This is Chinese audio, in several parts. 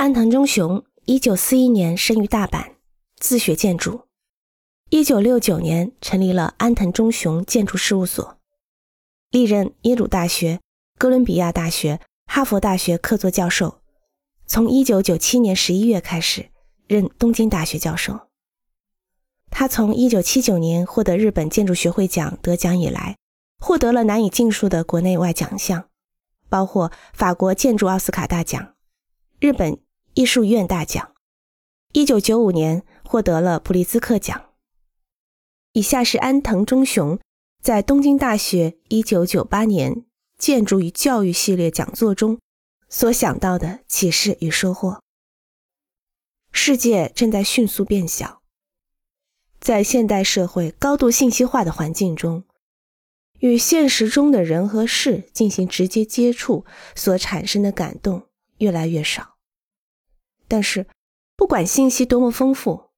安藤忠雄，一九四一年生于大阪，自学建筑。一九六九年成立了安藤忠雄建筑事务所，历任耶鲁大学、哥伦比亚大学、哈佛大学客座教授。从一九九七年十一月开始任东京大学教授。他从一九七九年获得日本建筑学会奖得奖以来，获得了难以尽数的国内外奖项。包括法国建筑奥斯卡大奖、日本艺术院大奖，一九九五年获得了普利兹克奖。以下是安藤忠雄在东京大学一九九八年建筑与教育系列讲座中所想到的启示与收获。世界正在迅速变小，在现代社会高度信息化的环境中。与现实中的人和事进行直接接触所产生的感动越来越少。但是，不管信息多么丰富，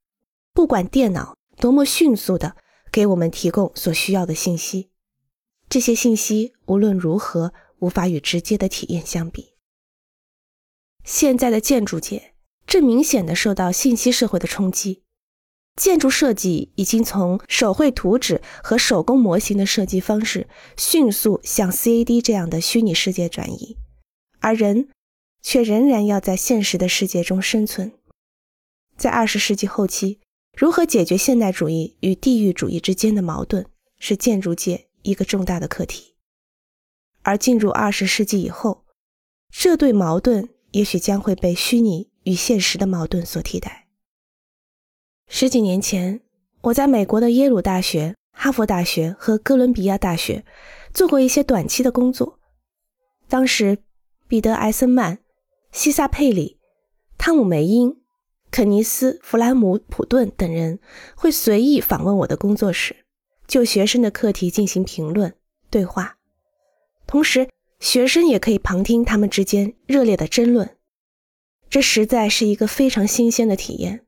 不管电脑多么迅速的给我们提供所需要的信息，这些信息无论如何无法与直接的体验相比。现在的建筑界正明显的受到信息社会的冲击。建筑设计已经从手绘图纸和手工模型的设计方式迅速向 CAD 这样的虚拟世界转移，而人却仍然要在现实的世界中生存。在二十世纪后期，如何解决现代主义与地域主义之间的矛盾，是建筑界一个重大的课题。而进入二十世纪以后，这对矛盾也许将会被虚拟与现实的矛盾所替代。十几年前，我在美国的耶鲁大学、哈佛大学和哥伦比亚大学做过一些短期的工作。当时，彼得·艾森曼、西萨·佩里、汤姆·梅因、肯尼斯·弗兰姆普顿等人会随意访问我的工作室，就学生的课题进行评论、对话。同时，学生也可以旁听他们之间热烈的争论。这实在是一个非常新鲜的体验。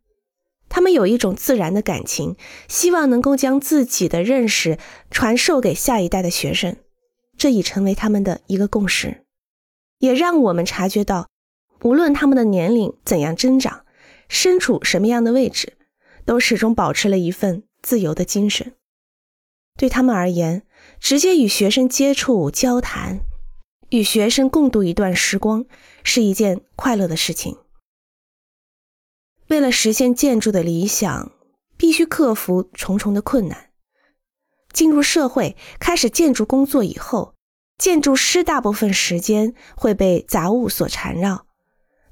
他们有一种自然的感情，希望能够将自己的认识传授给下一代的学生，这已成为他们的一个共识，也让我们察觉到，无论他们的年龄怎样增长，身处什么样的位置，都始终保持了一份自由的精神。对他们而言，直接与学生接触、交谈，与学生共度一段时光，是一件快乐的事情。为了实现建筑的理想，必须克服重重的困难。进入社会开始建筑工作以后，建筑师大部分时间会被杂物所缠绕，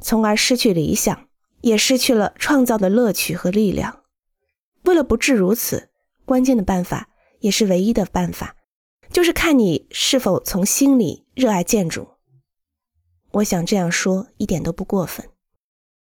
从而失去理想，也失去了创造的乐趣和力量。为了不至如此，关键的办法也是唯一的办法，就是看你是否从心里热爱建筑。我想这样说一点都不过分。